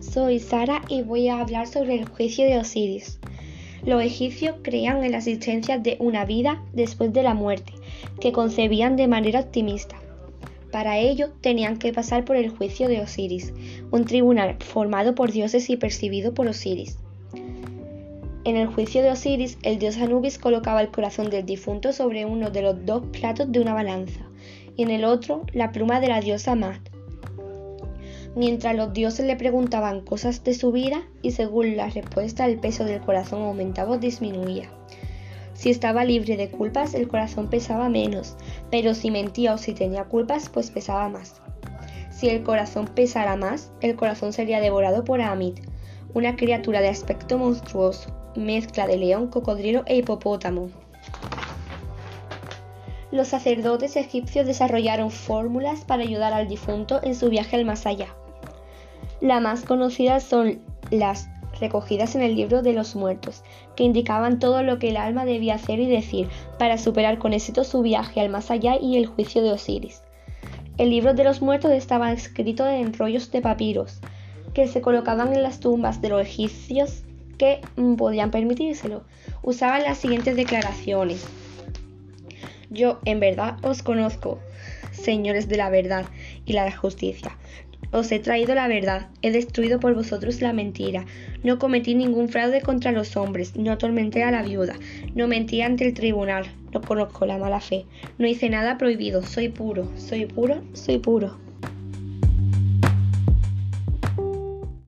soy Sara y voy a hablar sobre el juicio de Osiris. Los egipcios creían en la existencia de una vida después de la muerte, que concebían de manera optimista. Para ello tenían que pasar por el juicio de Osiris, un tribunal formado por dioses y percibido por Osiris. En el juicio de Osiris, el dios Anubis colocaba el corazón del difunto sobre uno de los dos platos de una balanza y en el otro la pluma de la diosa Mat. Mientras los dioses le preguntaban cosas de su vida y según la respuesta el peso del corazón aumentaba o disminuía. Si estaba libre de culpas, el corazón pesaba menos, pero si mentía o si tenía culpas, pues pesaba más. Si el corazón pesara más, el corazón sería devorado por Amit, una criatura de aspecto monstruoso, mezcla de león, cocodrilo e hipopótamo los sacerdotes egipcios desarrollaron fórmulas para ayudar al difunto en su viaje al más allá. La más conocidas son las recogidas en el libro de los muertos, que indicaban todo lo que el alma debía hacer y decir para superar con éxito su viaje al más allá y el juicio de Osiris. El libro de los muertos estaba escrito en rollos de papiros, que se colocaban en las tumbas de los egipcios que podían permitírselo. Usaban las siguientes declaraciones. Yo en verdad os conozco, señores de la verdad y la justicia. Os he traído la verdad, he destruido por vosotros la mentira. No cometí ningún fraude contra los hombres, no atormenté a la viuda, no mentí ante el tribunal, no conozco la mala fe, no hice nada prohibido, soy puro, soy puro, soy puro.